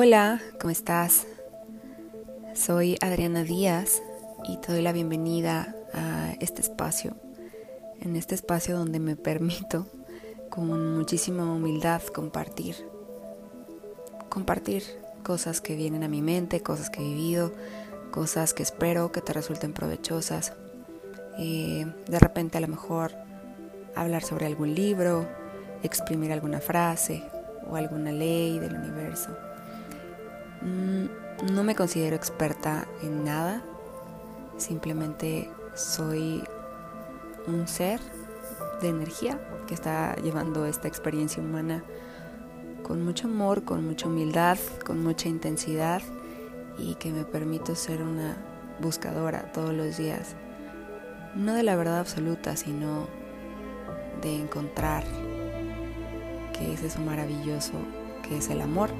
Hola, ¿cómo estás? Soy Adriana Díaz y te doy la bienvenida a este espacio, en este espacio donde me permito con muchísima humildad compartir, compartir cosas que vienen a mi mente, cosas que he vivido, cosas que espero que te resulten provechosas. Eh, de repente a lo mejor hablar sobre algún libro, exprimir alguna frase o alguna ley del universo. No me considero experta en nada, simplemente soy un ser de energía que está llevando esta experiencia humana con mucho amor, con mucha humildad, con mucha intensidad y que me permito ser una buscadora todos los días, no de la verdad absoluta, sino de encontrar qué es eso maravilloso que es el amor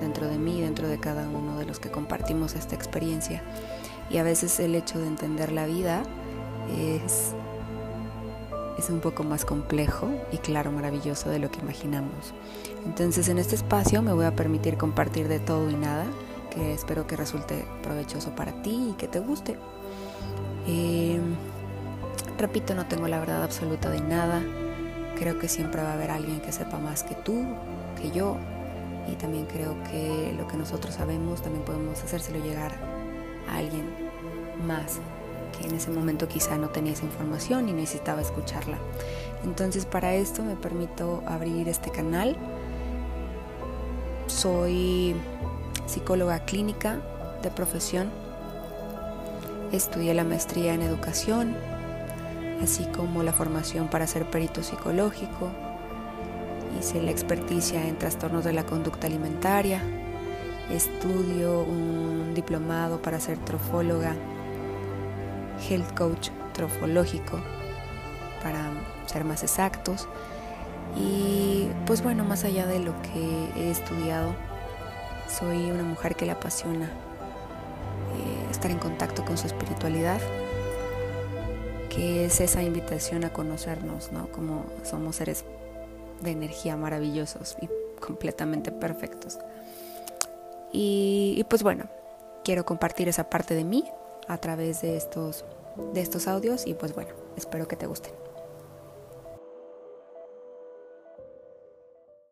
dentro de mí, dentro de cada uno de los que compartimos esta experiencia. Y a veces el hecho de entender la vida es, es un poco más complejo y claro, maravilloso de lo que imaginamos. Entonces en este espacio me voy a permitir compartir de todo y nada, que espero que resulte provechoso para ti y que te guste. Eh, repito, no tengo la verdad absoluta de nada. Creo que siempre va a haber alguien que sepa más que tú, que yo, y también creo que lo que nosotros sabemos también podemos hacérselo llegar a alguien más que en ese momento quizá no tenía esa información y necesitaba escucharla. Entonces para esto me permito abrir este canal. Soy psicóloga clínica de profesión. Estudié la maestría en educación, así como la formación para ser perito psicológico hice la experticia en trastornos de la conducta alimentaria, estudio un diplomado para ser trofóloga, health coach trofológico, para ser más exactos. Y pues bueno, más allá de lo que he estudiado, soy una mujer que le apasiona eh, estar en contacto con su espiritualidad, que es esa invitación a conocernos, ¿no? Como somos seres de energía maravillosos y completamente perfectos. Y, pues bueno, quiero compartir esa parte de mí a través de estos, de estos audios y pues bueno, espero que te gusten.